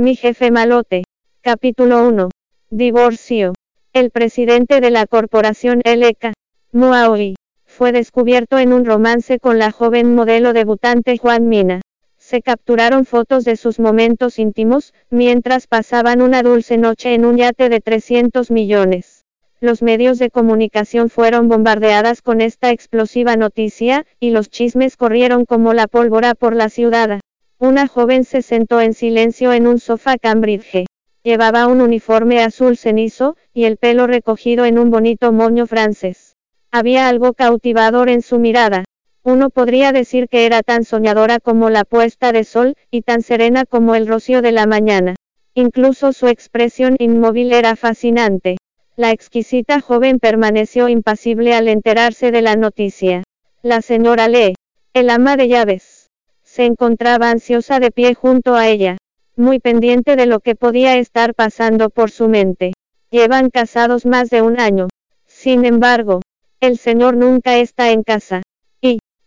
Mi jefe malote. Capítulo 1. Divorcio. El presidente de la corporación LK, Muaoi, fue descubierto en un romance con la joven modelo debutante Juan Mina. Se capturaron fotos de sus momentos íntimos, mientras pasaban una dulce noche en un yate de 300 millones. Los medios de comunicación fueron bombardeadas con esta explosiva noticia, y los chismes corrieron como la pólvora por la ciudad. Una joven se sentó en silencio en un sofá Cambridge. Llevaba un uniforme azul cenizo, y el pelo recogido en un bonito moño francés. Había algo cautivador en su mirada. Uno podría decir que era tan soñadora como la puesta de sol, y tan serena como el rocío de la mañana. Incluso su expresión inmóvil era fascinante. La exquisita joven permaneció impasible al enterarse de la noticia. La señora Lee, el ama de llaves, se encontraba ansiosa de pie junto a ella, muy pendiente de lo que podía estar pasando por su mente. Llevan casados más de un año. Sin embargo, el señor nunca está en casa.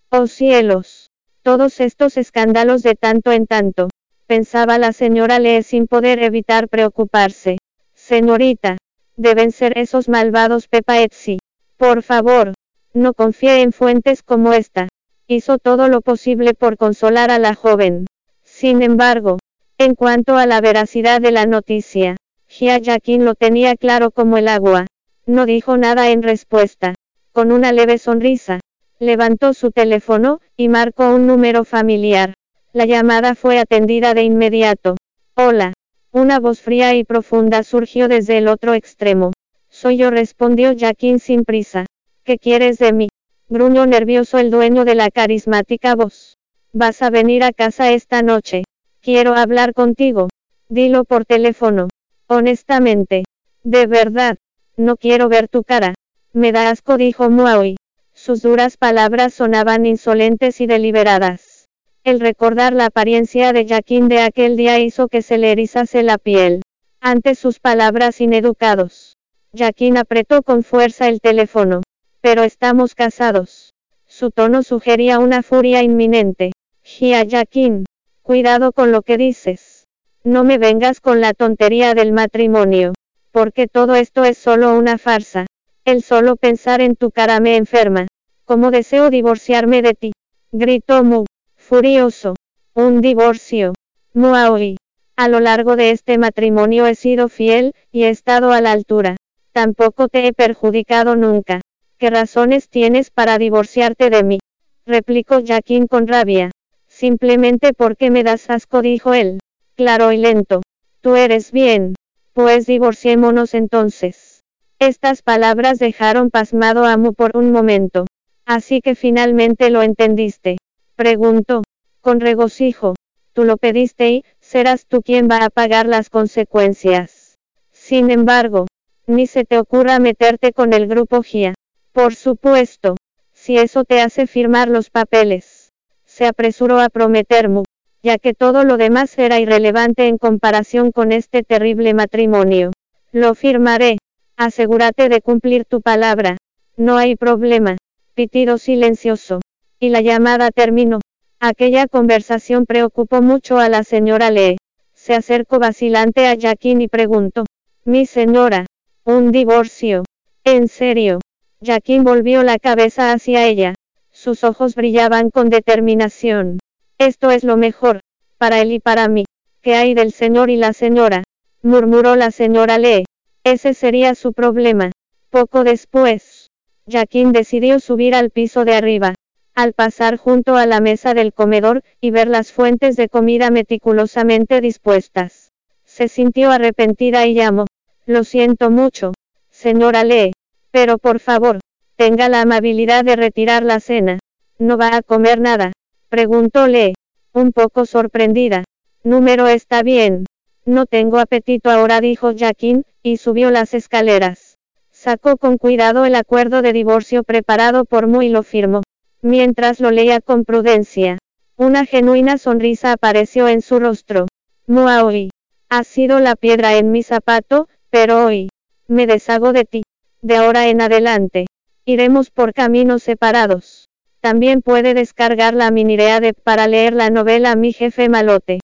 Oh cielos. Todos estos escándalos de tanto en tanto. Pensaba la señora Lee sin poder evitar preocuparse. Señorita. Deben ser esos malvados Pepa Etsy. Por favor. No confíe en fuentes como esta. Hizo todo lo posible por consolar a la joven. Sin embargo, en cuanto a la veracidad de la noticia, Jia Yakin lo tenía claro como el agua. No dijo nada en respuesta. Con una leve sonrisa, Levantó su teléfono, y marcó un número familiar. La llamada fue atendida de inmediato. Hola. Una voz fría y profunda surgió desde el otro extremo. Soy yo, respondió Jackin sin prisa. ¿Qué quieres de mí? Gruñó nervioso el dueño de la carismática voz. Vas a venir a casa esta noche. Quiero hablar contigo. Dilo por teléfono. Honestamente. De verdad. No quiero ver tu cara. Me da asco, dijo Muaoi. Sus duras palabras sonaban insolentes y deliberadas. El recordar la apariencia de Jaquín de aquel día hizo que se le erizase la piel. Ante sus palabras ineducados, Jaquín apretó con fuerza el teléfono. Pero estamos casados. Su tono sugería una furia inminente. Jaquín, cuidado con lo que dices. No me vengas con la tontería del matrimonio. Porque todo esto es solo una farsa. El solo pensar en tu cara me enferma. Como deseo divorciarme de ti. Gritó Mu, furioso. Un divorcio. Muaoi. A lo largo de este matrimonio he sido fiel, y he estado a la altura. Tampoco te he perjudicado nunca. ¿Qué razones tienes para divorciarte de mí? Replicó Jaquín con rabia. Simplemente porque me das asco, dijo él. Claro y lento. Tú eres bien. Pues divorciémonos entonces. Estas palabras dejaron pasmado a Mu por un momento. Así que finalmente lo entendiste. Preguntó. Con regocijo. Tú lo pediste y, serás tú quien va a pagar las consecuencias. Sin embargo, ni se te ocurra meterte con el grupo GIA. Por supuesto. Si eso te hace firmar los papeles. Se apresuró a prometer Mu, ya que todo lo demás era irrelevante en comparación con este terrible matrimonio. Lo firmaré. Asegúrate de cumplir tu palabra. No hay problema. Pitido silencioso. Y la llamada terminó. Aquella conversación preocupó mucho a la señora Lee. Se acercó vacilante a Jacqueline y preguntó. Mi señora. Un divorcio. ¿En serio? Jacqueline volvió la cabeza hacia ella. Sus ojos brillaban con determinación. Esto es lo mejor. Para él y para mí. ¿Qué hay del señor y la señora? murmuró la señora Lee. Ese sería su problema. Poco después, Jaquín decidió subir al piso de arriba. Al pasar junto a la mesa del comedor, y ver las fuentes de comida meticulosamente dispuestas, se sintió arrepentida y llamó. Lo siento mucho, señora Lee, pero por favor, tenga la amabilidad de retirar la cena. ¿No va a comer nada? Preguntó Lee, un poco sorprendida. Número está bien. No tengo apetito ahora, dijo Jaquín, y subió las escaleras. Sacó con cuidado el acuerdo de divorcio preparado por Mu y lo firmó. Mientras lo leía con prudencia, una genuina sonrisa apareció en su rostro. Muaoi. Has sido la piedra en mi zapato, pero hoy, me deshago de ti. De ahora en adelante, iremos por caminos separados. También puede descargar la minirea de para leer la novela Mi jefe malote.